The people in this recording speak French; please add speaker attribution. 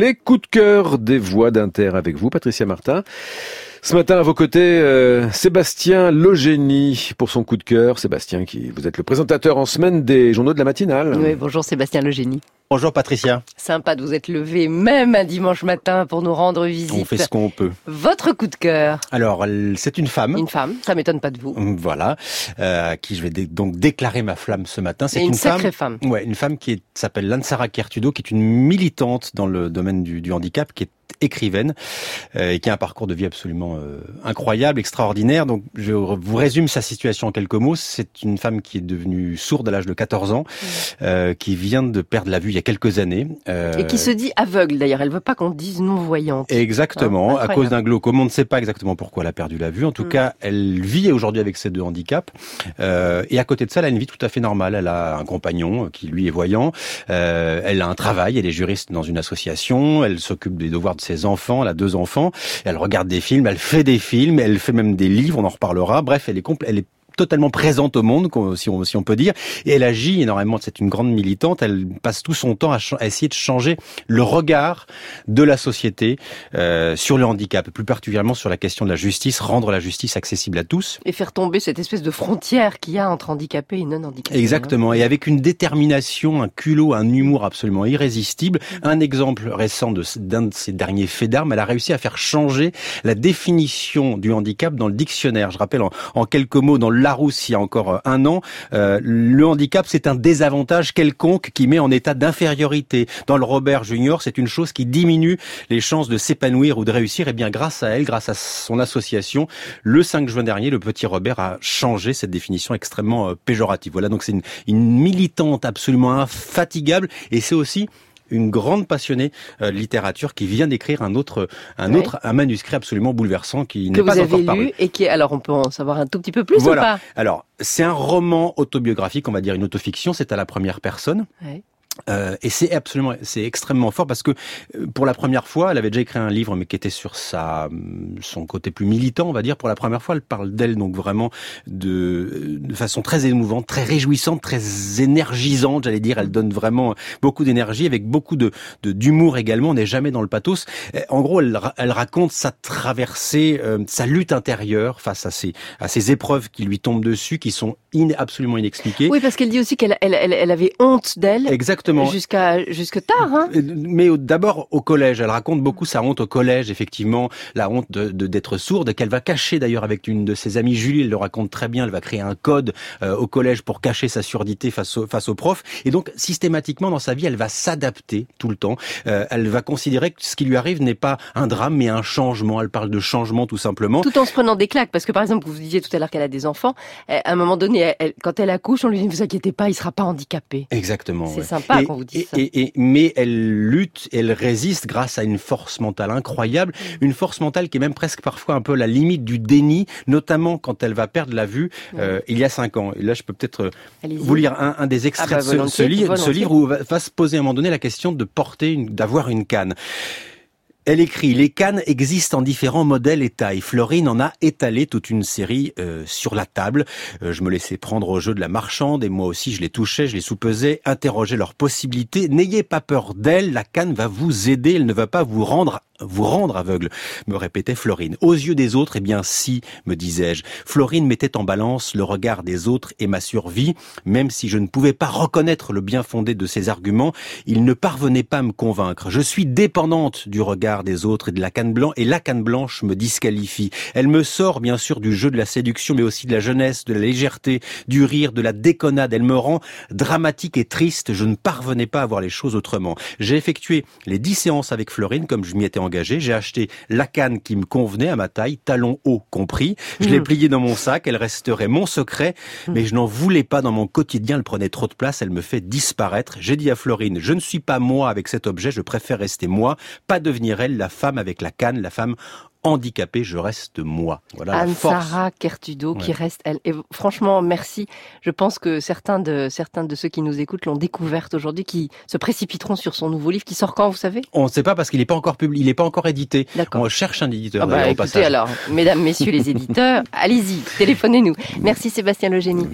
Speaker 1: Les coups de cœur des voix d'Inter avec vous, Patricia Martin. Ce matin, à vos côtés, euh, Sébastien Logénie pour son coup de cœur. Sébastien, qui vous êtes le présentateur en semaine des journaux de la matinale.
Speaker 2: Oui, bonjour Sébastien Logénie.
Speaker 3: Bonjour Patricia.
Speaker 2: Sympa de vous être levé même un dimanche matin pour nous rendre visite.
Speaker 3: On fait ce qu'on peut.
Speaker 2: Votre coup de cœur
Speaker 3: Alors, c'est une femme.
Speaker 2: Une femme, ça m'étonne pas de vous.
Speaker 3: Voilà, euh, à qui je vais donc déclarer ma flamme ce matin.
Speaker 2: C'est une, sacrée femme.
Speaker 3: Ouais, une femme qui s'appelle Lansara Kertudo, qui est une militante dans le domaine du, du handicap, qui est écrivaine euh, et qui a un parcours de vie absolument euh, incroyable, extraordinaire. Donc je vous résume sa situation en quelques mots. C'est une femme qui est devenue sourde à l'âge de 14 ans, euh, qui vient de perdre la vue il y a quelques années.
Speaker 2: et qui se dit aveugle d'ailleurs. Elle veut pas qu'on dise non-voyante.
Speaker 3: Exactement, hein, à cause d'un glaucome. On ne sait pas exactement pourquoi elle a perdu la vue. En tout mm. cas, elle vit aujourd'hui avec ces deux handicaps. et à côté de ça, elle a une vie tout à fait normale. Elle a un compagnon qui lui est voyant. elle a un travail. Elle est juriste dans une association. Elle s'occupe des devoirs ses enfants, elle a deux enfants, elle regarde des films, elle fait des films, elle fait même des livres, on en reparlera. Bref, elle est, elle est totalement présente au monde, si on, si on peut dire, et elle agit énormément. C'est une grande militante. Elle passe tout son temps à, essayer de changer le regard de la société euh, sur le handicap, plus particulièrement sur la question de la justice, rendre la justice accessible à tous.
Speaker 2: Et faire tomber cette espèce de frontière qu'il y a entre handicapés et non handicapés.
Speaker 3: Exactement. Et avec une détermination, un culot, un humour absolument irrésistible. Un exemple récent d'un de, ses derniers faits d'armes, elle a réussi à faire changer la définition du handicap dans le dictionnaire. Je rappelle en, en quelques mots, dans le Larousse il y a encore euh, un an, euh, le handicap c'est un désavantage quelconque qui met en état d'infériorité. Dans le Robert Junior, c'est une chose qui diminue les chances de s'épanouir ou de réussir. Et eh bien grâce à elle, grâce à son association, le 5 juin dernier, le petit Robert a changé cette définition extrêmement euh, péjorative. Voilà, donc c'est une, une militante absolument infatigable et c'est aussi une grande passionnée de littérature qui vient d'écrire un autre, un autre, un manuscrit absolument bouleversant qui n'est pas encore paru.
Speaker 2: Et qui, alors on peut en savoir un tout petit peu plus ou pas?
Speaker 3: Alors c'est un roman autobiographique, on va dire une autofiction. C'est à la première personne. Euh, et c'est absolument, c'est extrêmement fort parce que euh, pour la première fois, elle avait déjà écrit un livre, mais qui était sur sa, son côté plus militant, on va dire. Pour la première fois, elle parle d'elle donc vraiment de, de façon très émouvante, très réjouissante, très énergisante, j'allais dire. Elle donne vraiment beaucoup d'énergie, avec beaucoup de d'humour également. On n'est jamais dans le pathos. Euh, en gros, elle, elle raconte sa traversée, sa lutte intérieure face à ces à ces épreuves qui lui tombent dessus, qui sont absolument inexpliquées.
Speaker 2: Oui, parce qu'elle dit aussi qu'elle elle, elle, elle avait honte d'elle.
Speaker 3: Exactement.
Speaker 2: Jusqu'à jusque tard. Hein
Speaker 3: Mais d'abord au collège, elle raconte beaucoup sa honte au collège, effectivement, la honte de d'être sourde, qu'elle va cacher d'ailleurs avec une de ses amies, Julie, elle le raconte très bien. Elle va créer un code euh, au collège pour cacher sa surdité face au, face aux profs. Et donc systématiquement dans sa vie, elle va s'adapter tout le temps. Euh, elle va considérer que ce qui lui arrive n'est pas un drame, mais un changement. Elle parle de changement tout simplement.
Speaker 2: Tout en se prenant des claques, parce que par exemple, vous disiez tout à l'heure qu'elle a des enfants. À un moment donné, elle, quand elle accouche, on lui dit ne vous inquiétez pas, il sera pas handicapé.
Speaker 3: Exactement.
Speaker 2: C'est sympa
Speaker 3: et, mais elle lutte, elle résiste grâce à une force mentale incroyable, mm. une force mentale qui est même presque parfois un peu la limite du déni, notamment quand elle va perdre la vue mm. euh, il y a cinq ans. Et là, je peux peut-être euh, vous lire un, des extraits ah bah, de ce, livre, ce livre où va, va, se poser à un moment donné la question de porter, d'avoir une canne. Elle écrit Les cannes existent en différents modèles et tailles. Florine en a étalé toute une série euh, sur la table. Euh, je me laissais prendre au jeu de la marchande et moi aussi je les touchais, je les soupesais, interrogeais leurs possibilités. N'ayez pas peur d'elle, la canne va vous aider, elle ne va pas vous rendre vous rendre aveugle, me répétait Florine. Aux yeux des autres, eh bien si, me disais-je. Florine mettait en balance le regard des autres et ma survie. Même si je ne pouvais pas reconnaître le bien fondé de ses arguments, il ne parvenait pas à me convaincre. Je suis dépendante du regard des autres et de la canne blanche, et la canne blanche me disqualifie. Elle me sort bien sûr du jeu de la séduction, mais aussi de la jeunesse, de la légèreté, du rire, de la déconnade. Elle me rend dramatique et triste. Je ne parvenais pas à voir les choses autrement. J'ai effectué les dix séances avec Florine, comme je m'y étais engagé. J'ai acheté la canne qui me convenait à ma taille, talons hauts compris. Je l'ai mmh. pliée dans mon sac. Elle resterait mon secret, mmh. mais je n'en voulais pas dans mon quotidien. Elle prenait trop de place. Elle me fait disparaître. J'ai dit à Florine, je ne suis pas moi avec cet objet. Je préfère rester moi, pas devenir elle, la femme avec la canne, la femme handicapé, je reste moi.
Speaker 2: Voilà Anne-Sarah Kertudo qui reste elle. Et franchement, merci. Je pense que certains de, certains de ceux qui nous écoutent l'ont découverte aujourd'hui, qui se précipiteront sur son nouveau livre qui sort quand, vous savez?
Speaker 3: On ne sait pas parce qu'il n'est pas encore publié, il n'est pas encore édité. On cherche un éditeur.
Speaker 2: Ah bah, écoutez alors, mesdames, messieurs les éditeurs, allez-y, téléphonez-nous. Merci Sébastien Legénie.